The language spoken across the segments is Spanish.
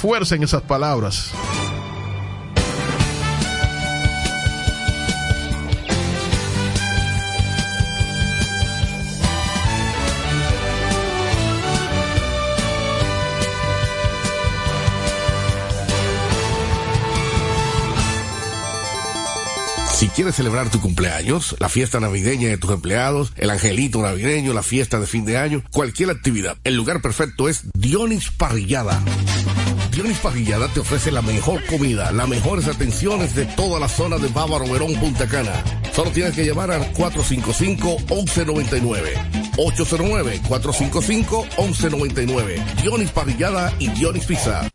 fuerza en esas palabras. Si quieres celebrar tu cumpleaños, la fiesta navideña de tus empleados, el angelito navideño, la fiesta de fin de año, cualquier actividad, el lugar perfecto es Dionis Parrillada. Dionis Parrillada te ofrece la mejor comida, las mejores atenciones de toda la zona de Bávaro Verón Punta Cana. Solo tienes que llamar al 455-1199. 809-455-1199. Dionis Parrillada y Dionis Pizza.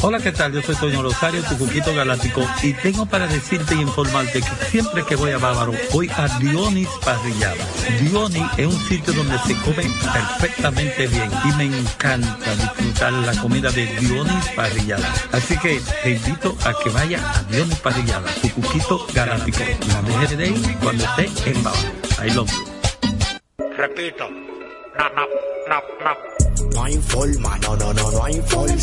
Hola, ¿qué tal? Yo soy Toño Rosario, tu cuquito galáctico, y tengo para decirte y informarte que siempre que voy a Bávaro, voy a Dionis Parrillada. Dionis es un sitio donde se come perfectamente bien y me encanta disfrutar la comida de Dionis Parrillada. Así que te invito a que vaya a Dionis Parrillada, tu cuquito galáctico. No dejes de ir cuando esté en Bávaro. Ahí lo Repito. No, no, no, no. No hay forma, no, no, no, no hay forma.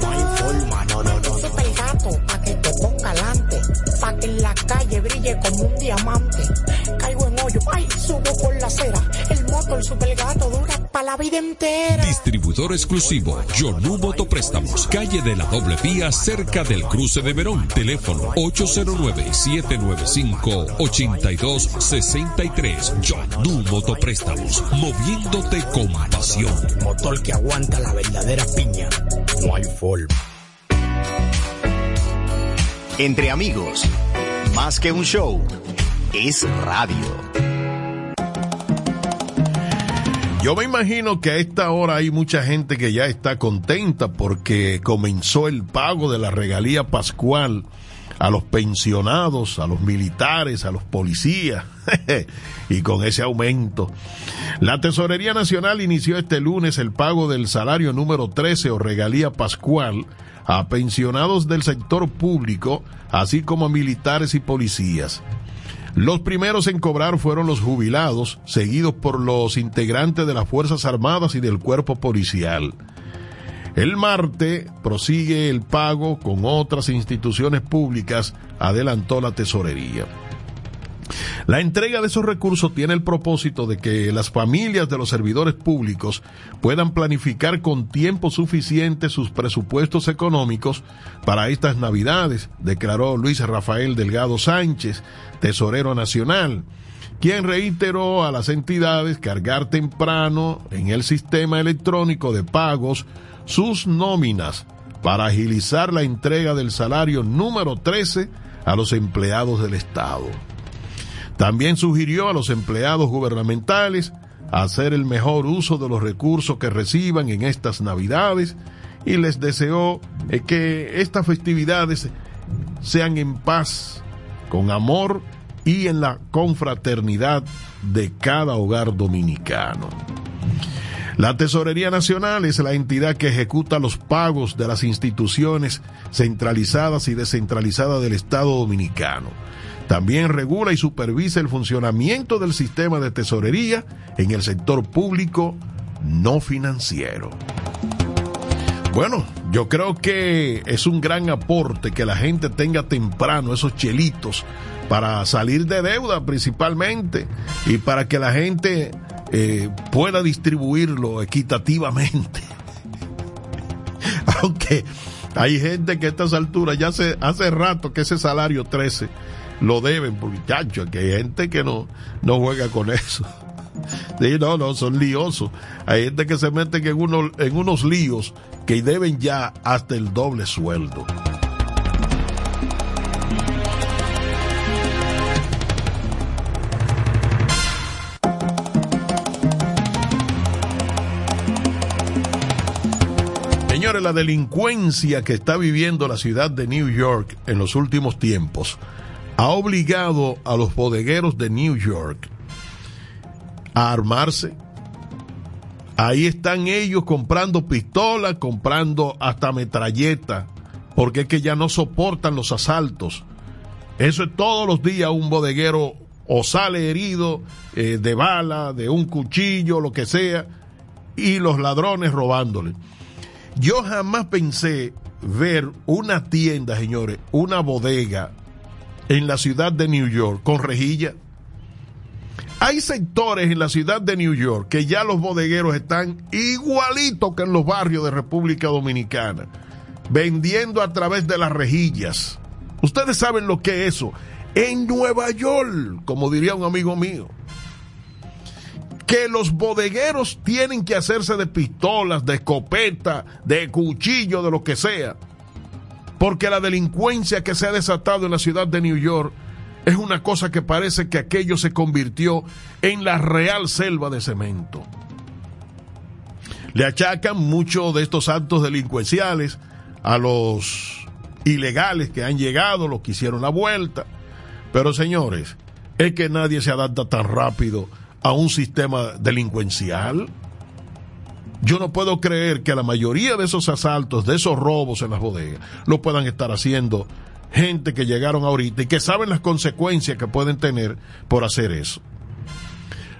No hay forma, no, no, no. Super gato, pa' que te ponga alante, pa' que en la calle brille como un diamante. Caigo en hoyo, ay, subo por la acera. El motor super gato dura pa' la vida entera. Distribuidor exclusivo, Yonu Motopréstamos, calle de la doble vía, cerca del cruce de Verón. Teléfono 809-795-8263. Yonu Motopréstamos, moviéndote con pasión. Motor que aguanta la verdadera piña. No hay forma. Entre amigos, más que un show, es radio. Yo me imagino que a esta hora hay mucha gente que ya está contenta porque comenzó el pago de la regalía pascual a los pensionados, a los militares, a los policías, y con ese aumento. La Tesorería Nacional inició este lunes el pago del salario número 13 o regalía pascual a pensionados del sector público, así como a militares y policías. Los primeros en cobrar fueron los jubilados, seguidos por los integrantes de las Fuerzas Armadas y del cuerpo policial. El martes prosigue el pago con otras instituciones públicas, adelantó la tesorería. La entrega de esos recursos tiene el propósito de que las familias de los servidores públicos puedan planificar con tiempo suficiente sus presupuestos económicos para estas Navidades, declaró Luis Rafael Delgado Sánchez, tesorero nacional, quien reiteró a las entidades cargar temprano en el sistema electrónico de pagos sus nóminas para agilizar la entrega del salario número 13 a los empleados del Estado. También sugirió a los empleados gubernamentales hacer el mejor uso de los recursos que reciban en estas Navidades y les deseó eh, que estas festividades sean en paz, con amor y en la confraternidad de cada hogar dominicano. La Tesorería Nacional es la entidad que ejecuta los pagos de las instituciones centralizadas y descentralizadas del Estado dominicano. También regula y supervisa el funcionamiento del sistema de tesorería en el sector público no financiero. Bueno, yo creo que es un gran aporte que la gente tenga temprano esos chelitos para salir de deuda principalmente y para que la gente eh, pueda distribuirlo equitativamente. Aunque hay gente que a estas alturas ya hace, hace rato que ese salario 13 lo deben, porque chacho, que hay gente que no, no juega con eso. Sí, no, no, son liosos. Hay gente que se meten en en unos líos que deben ya hasta el doble sueldo. Señores, la delincuencia que está viviendo la ciudad de New York en los últimos tiempos ha obligado a los bodegueros de New York a armarse. Ahí están ellos comprando pistolas, comprando hasta metralleta, porque es que ya no soportan los asaltos. Eso es todos los días un bodeguero o sale herido eh, de bala, de un cuchillo, lo que sea, y los ladrones robándole. Yo jamás pensé ver una tienda, señores, una bodega en la ciudad de New York con rejilla. Hay sectores en la ciudad de New York que ya los bodegueros están igualitos que en los barrios de República Dominicana, vendiendo a través de las rejillas. Ustedes saben lo que es eso. En Nueva York, como diría un amigo mío, que los bodegueros tienen que hacerse de pistolas, de escopeta, de cuchillo, de lo que sea. Porque la delincuencia que se ha desatado en la ciudad de New York es una cosa que parece que aquello se convirtió en la real selva de cemento. Le achacan muchos de estos actos delincuenciales a los ilegales que han llegado, los que hicieron la vuelta. Pero señores, es que nadie se adapta tan rápido a un sistema delincuencial. Yo no puedo creer que la mayoría de esos asaltos, de esos robos en las bodegas, lo puedan estar haciendo gente que llegaron ahorita y que saben las consecuencias que pueden tener por hacer eso.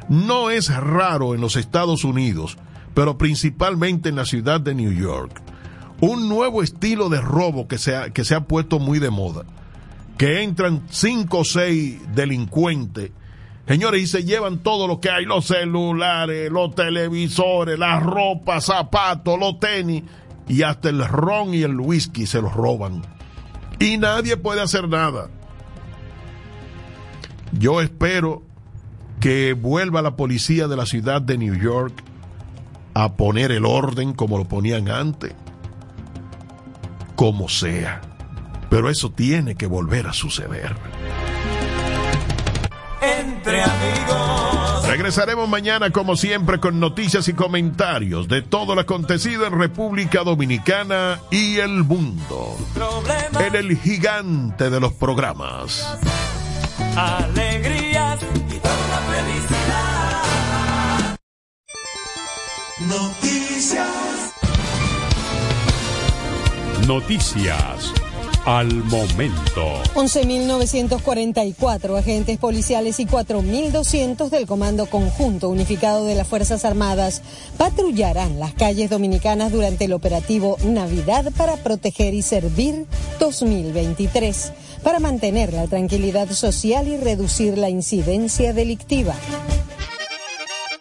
No es raro en los Estados Unidos, pero principalmente en la ciudad de New York, un nuevo estilo de robo que se ha, que se ha puesto muy de moda, que entran cinco o seis delincuentes Señores, y se llevan todo lo que hay, los celulares, los televisores, la ropa, zapatos, los tenis, y hasta el ron y el whisky se los roban. Y nadie puede hacer nada. Yo espero que vuelva la policía de la ciudad de New York a poner el orden como lo ponían antes, como sea. Pero eso tiene que volver a suceder entre amigos. Regresaremos mañana como siempre con noticias y comentarios de todo lo acontecido en República Dominicana y el mundo. En el gigante de los programas. Alegrías y toda felicidad. Noticias. Noticias al momento. 11.944 agentes policiales y 4.200 del Comando Conjunto Unificado de las Fuerzas Armadas patrullarán las calles dominicanas durante el operativo Navidad para proteger y servir 2023, para mantener la tranquilidad social y reducir la incidencia delictiva.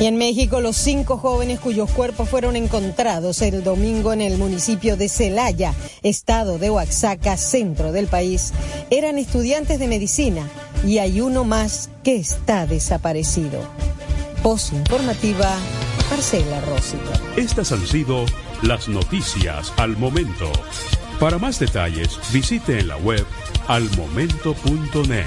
Y en México, los cinco jóvenes cuyos cuerpos fueron encontrados el domingo en el municipio de Celaya, estado de Oaxaca, centro del país, eran estudiantes de medicina y hay uno más que está desaparecido. Post informativa, Marcela Rossi. Estas han sido las noticias al momento. Para más detalles, visite en la web almomento.net.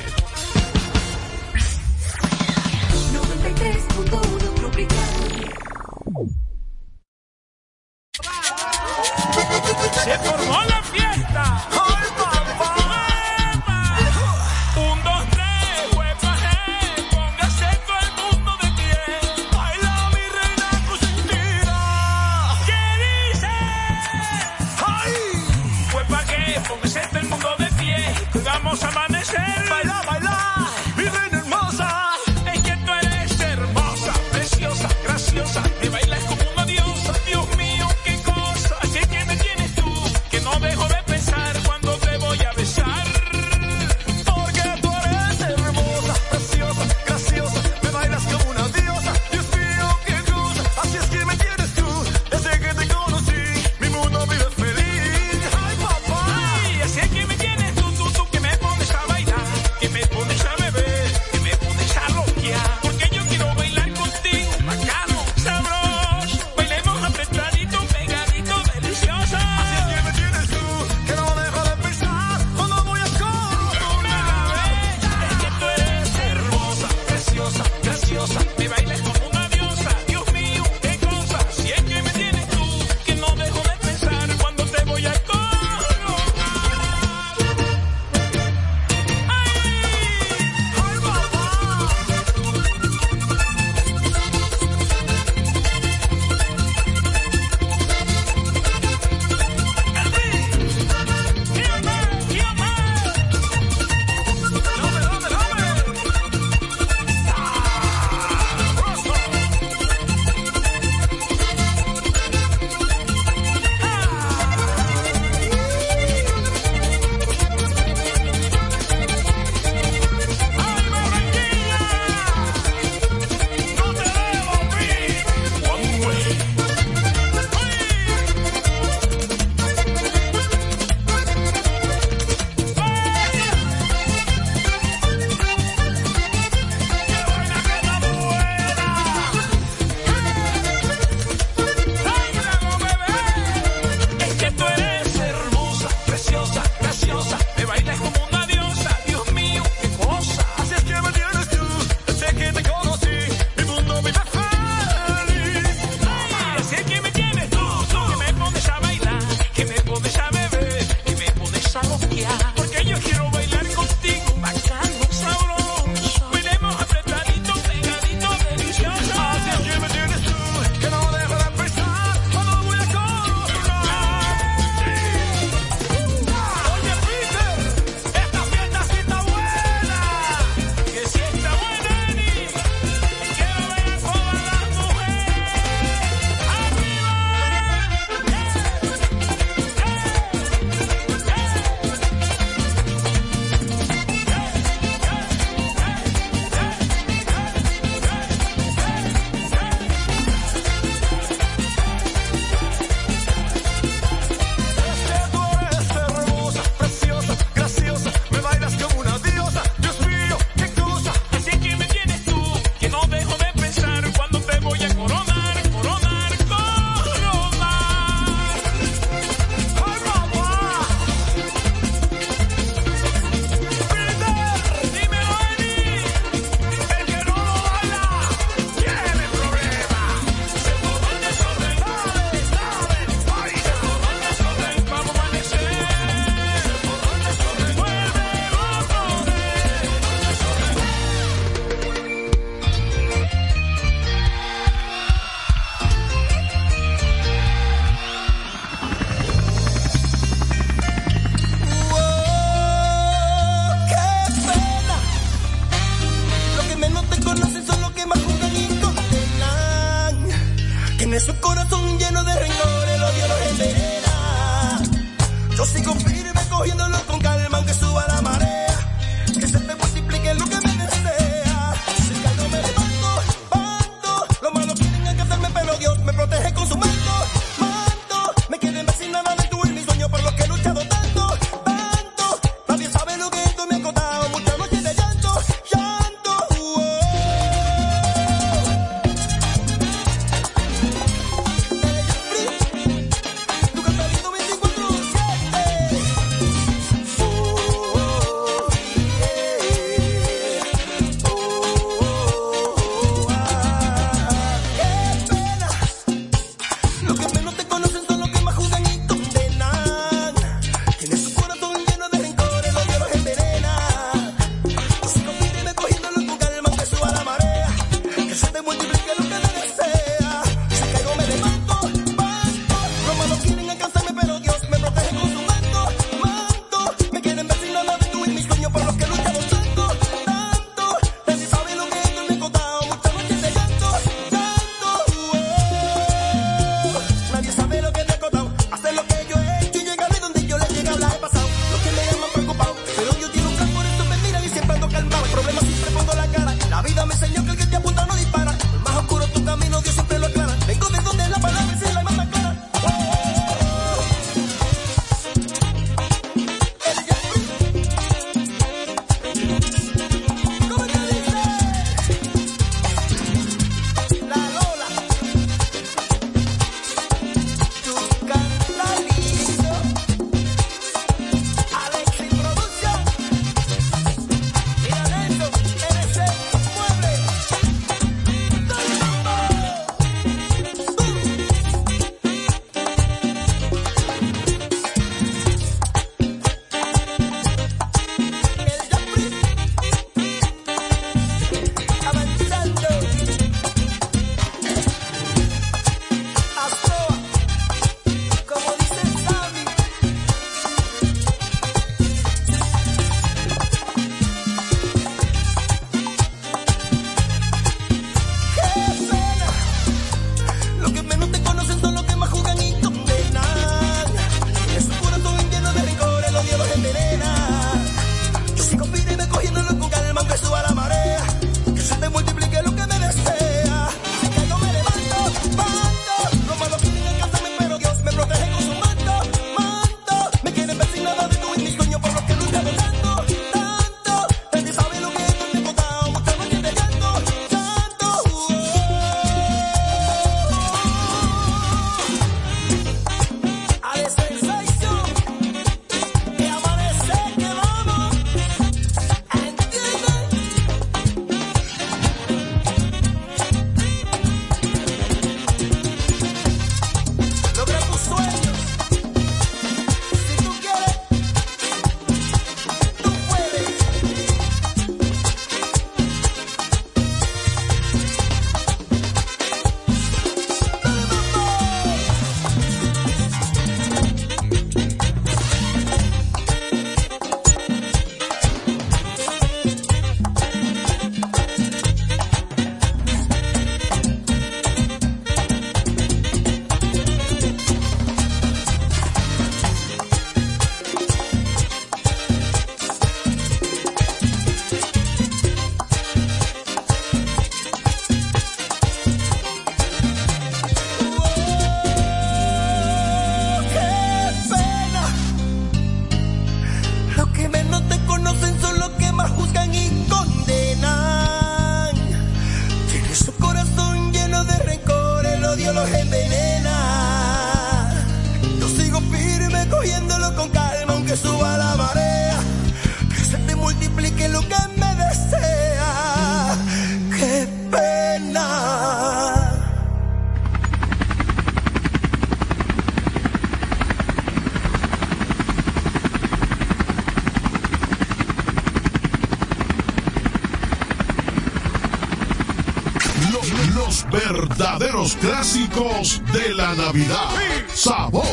clásicos de la Navidad. Sabor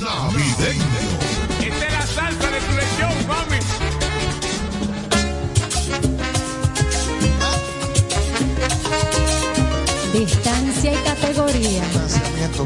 navideño. Esta es la salsa de tu lección, mami. Distancia y categoría. Distanciamiento,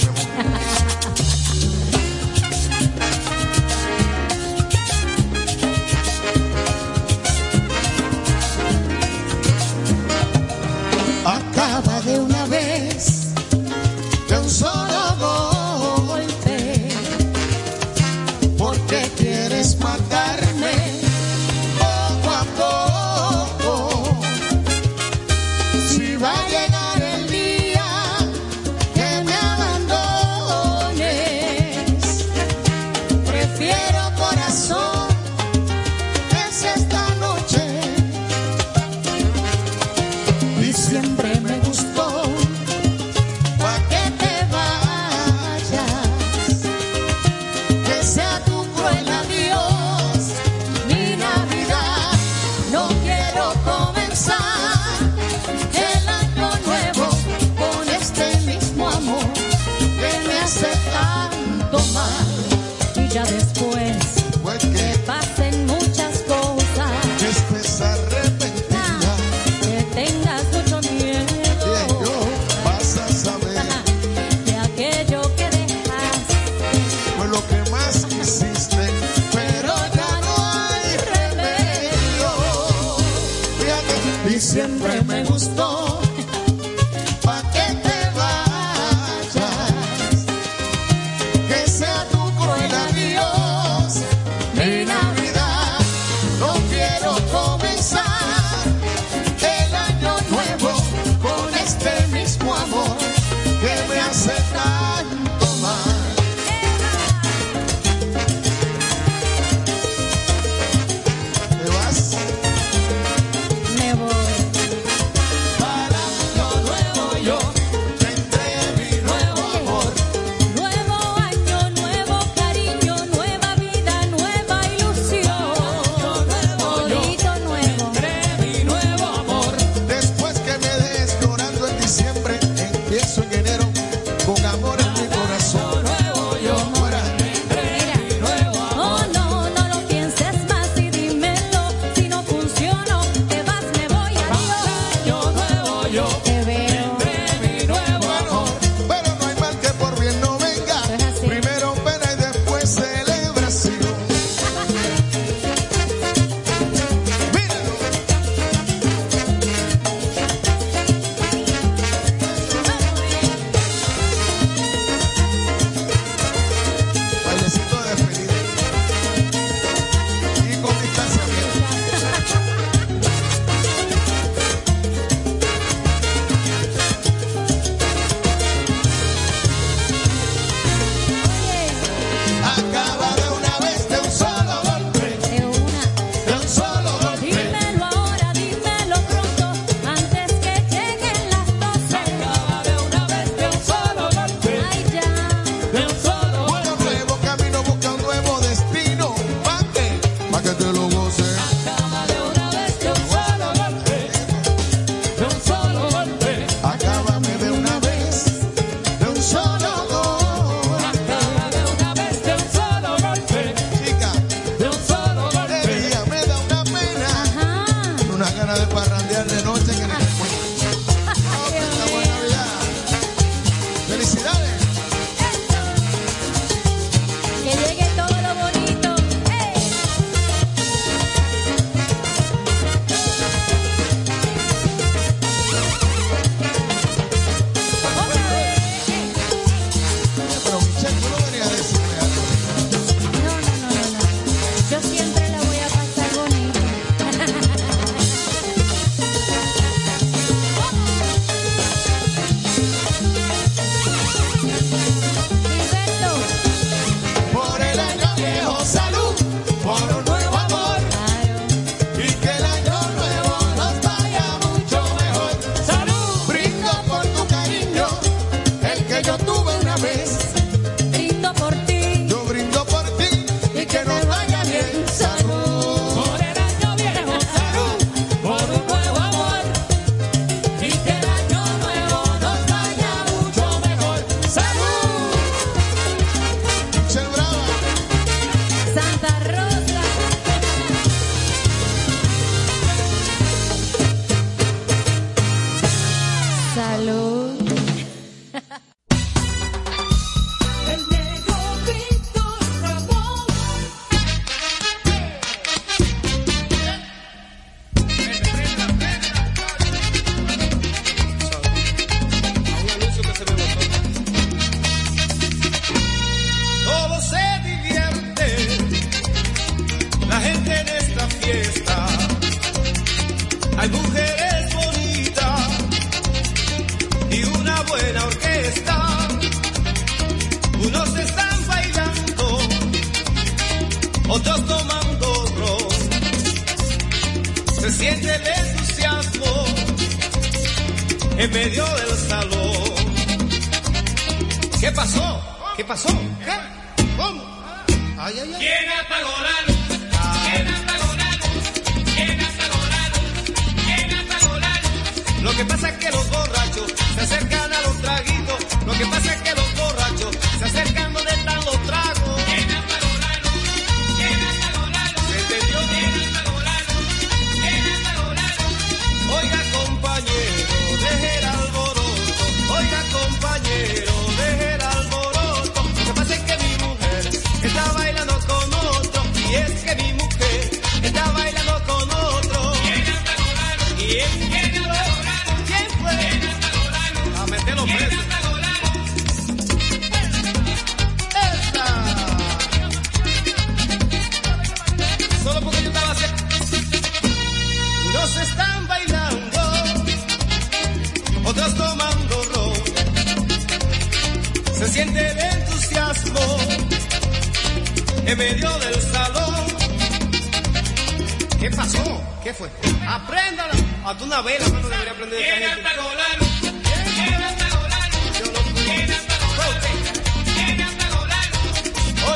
¿Qué pasó? ¿Qué fue? Apréndala. A tu una vela, cuando debería aprender de esta gente.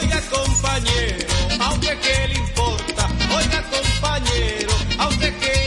Oiga compañero, aunque qué le importa, oiga compañero, aunque qué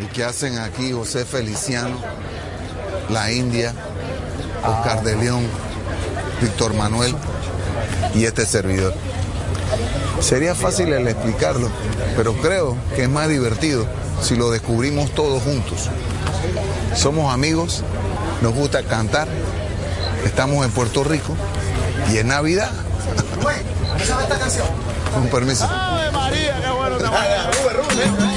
¿y qué hacen aquí José Feliciano, la India, Oscar de León, Víctor Manuel y este servidor? Sería fácil el explicarlo, pero creo que es más divertido si lo descubrimos todos juntos. Somos amigos, nos gusta cantar, estamos en Puerto Rico y es Navidad. Con permiso. ¡Ave María, qué bueno! Rube, Rube.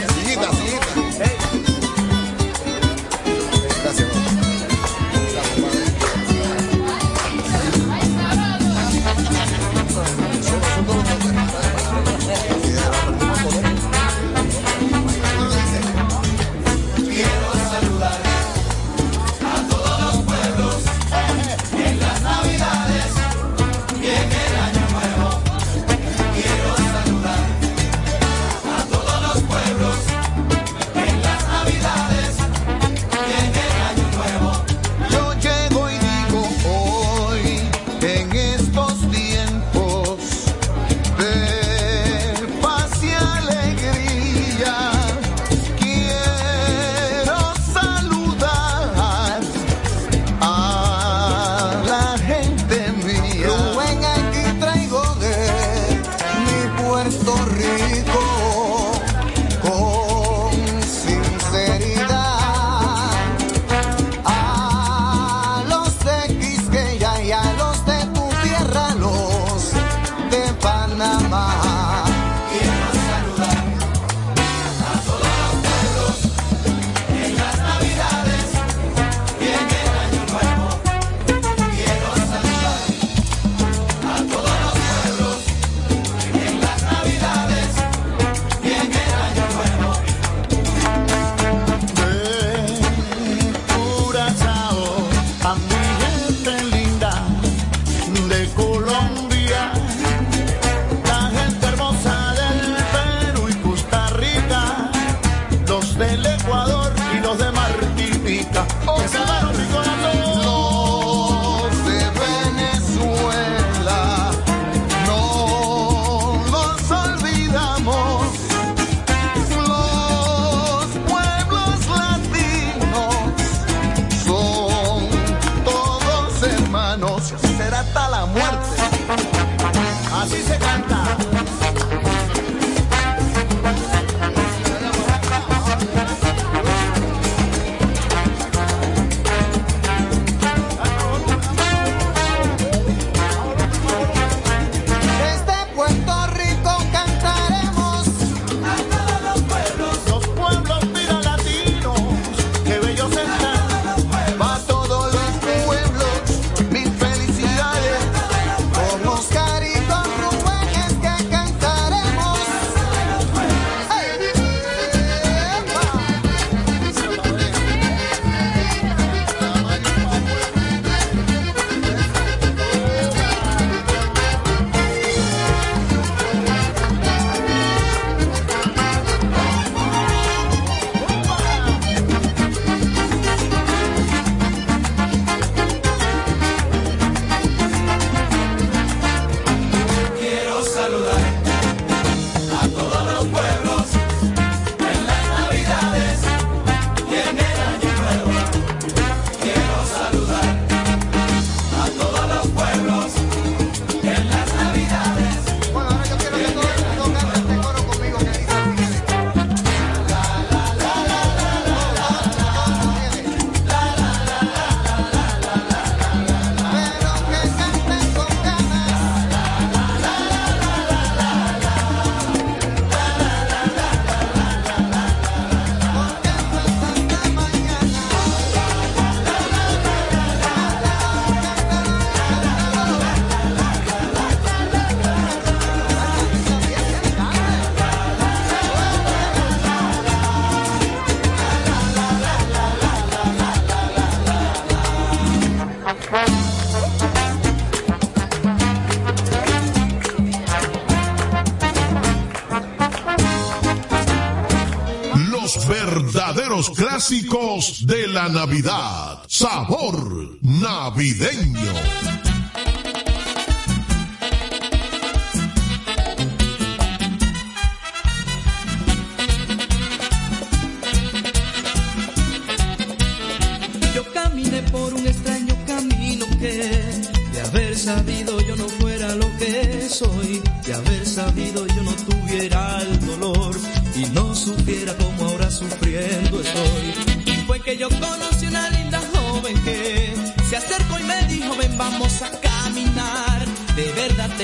de la Navidad. Sabor navideño.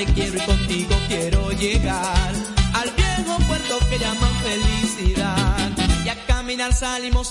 quiero y contigo quiero llegar al viejo puerto que llaman felicidad. Y a caminar salimos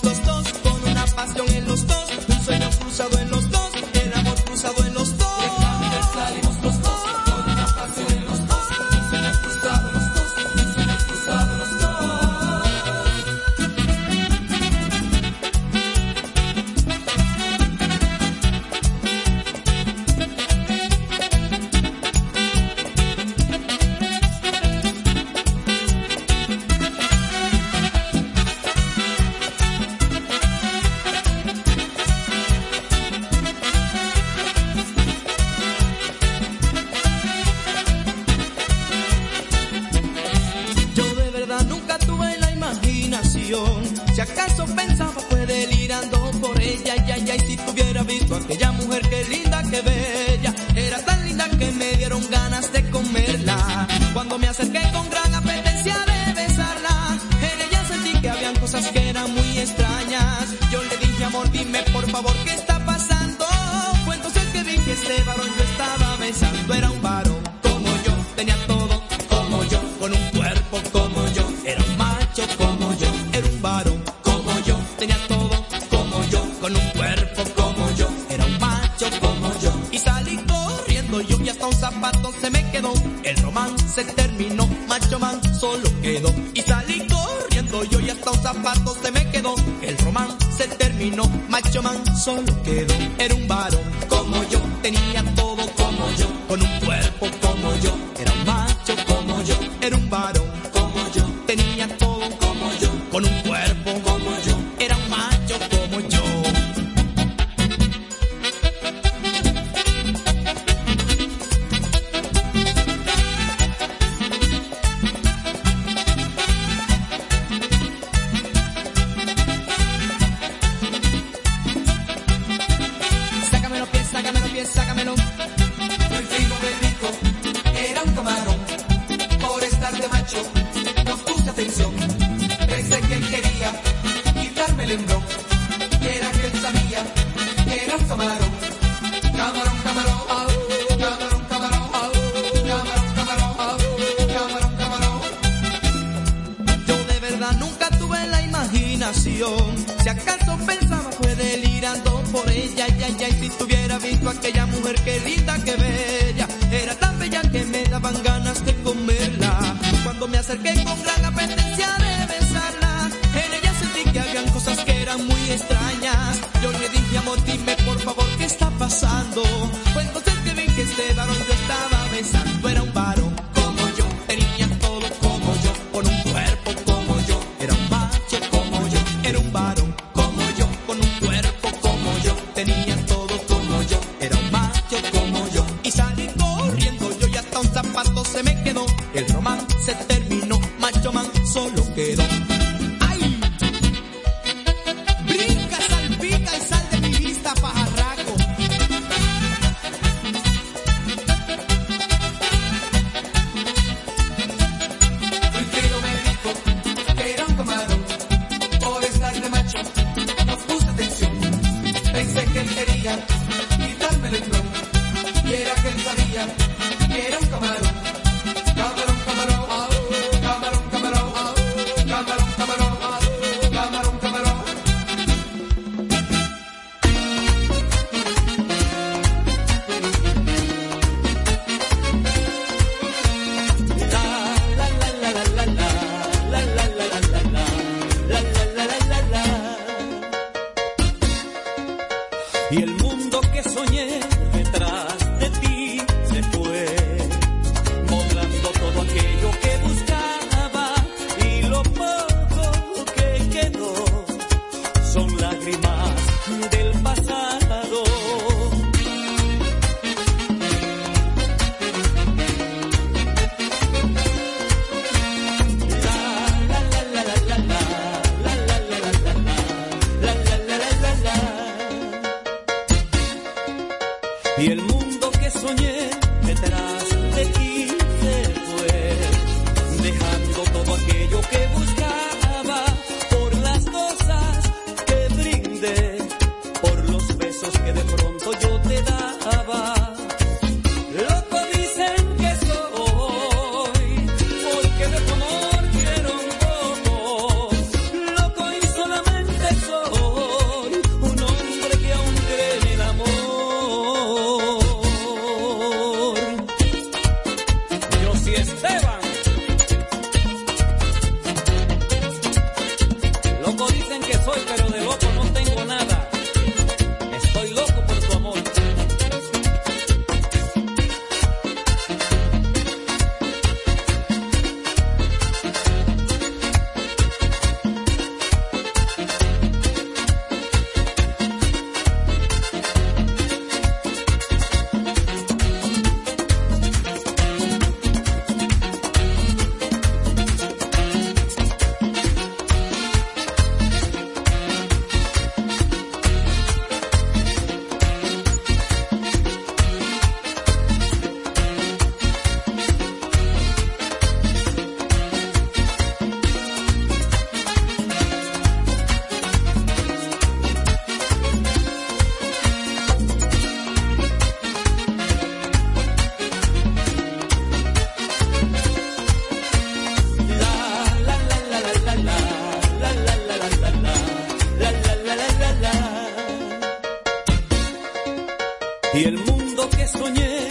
Y el mundo que soñé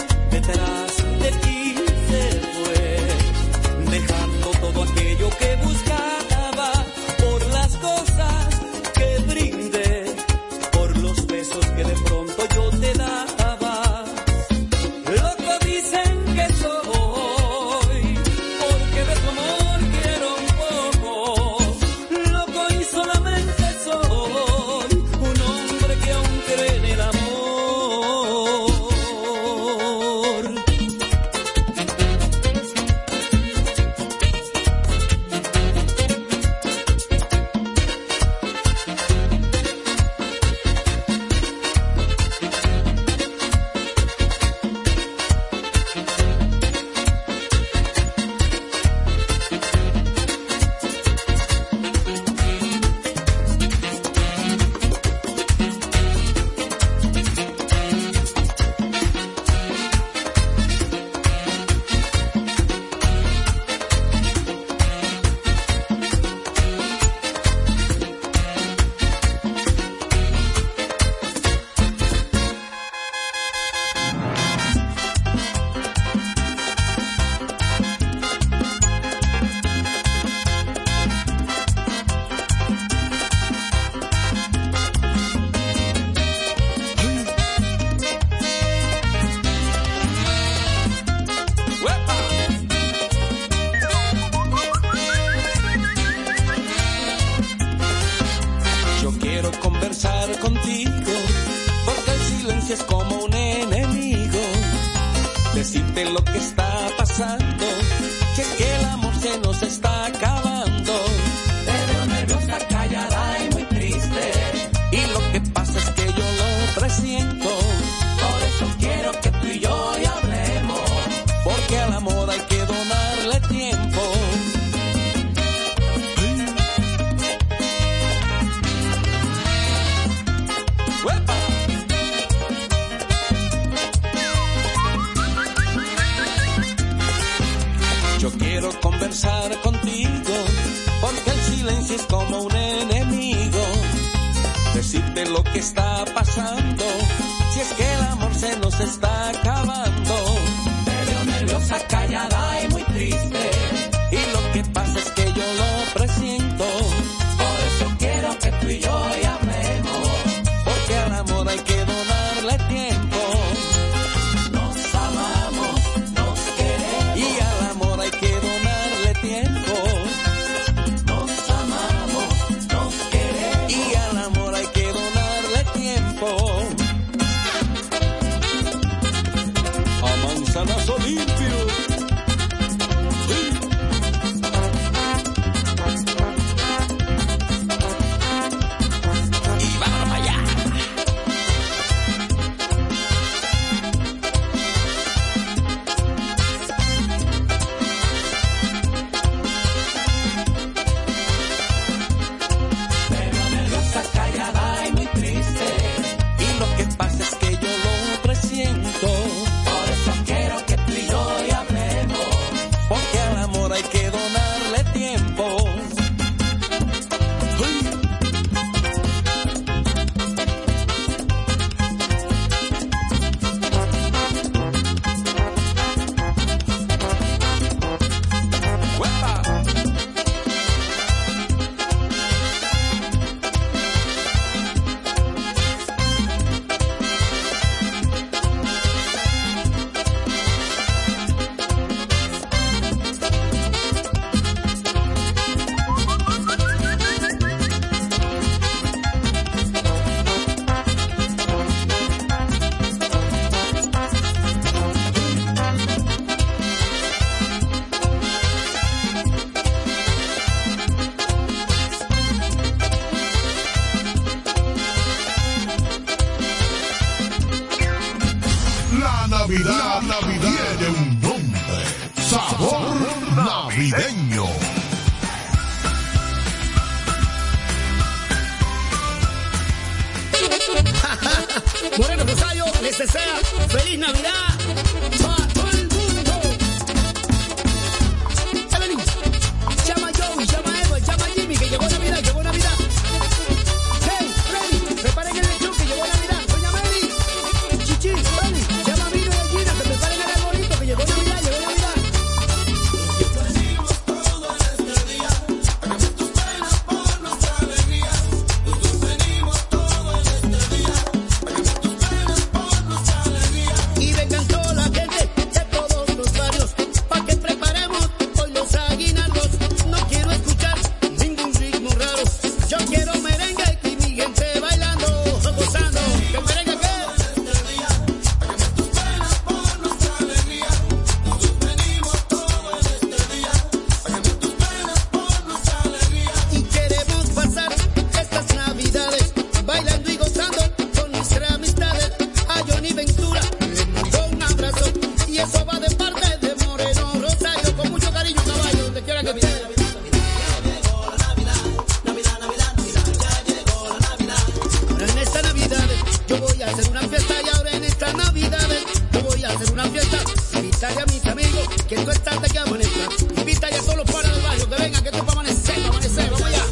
dale a mis amigos que tú estás de que amanezca. Invita ya a todos los pares del barrio que vengan, que esto es para amanecer, para amanecer, vamos allá.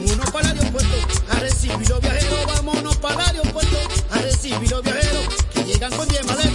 Vámonos para vámonos para el aeropuerto a recibir los que llegan con 10.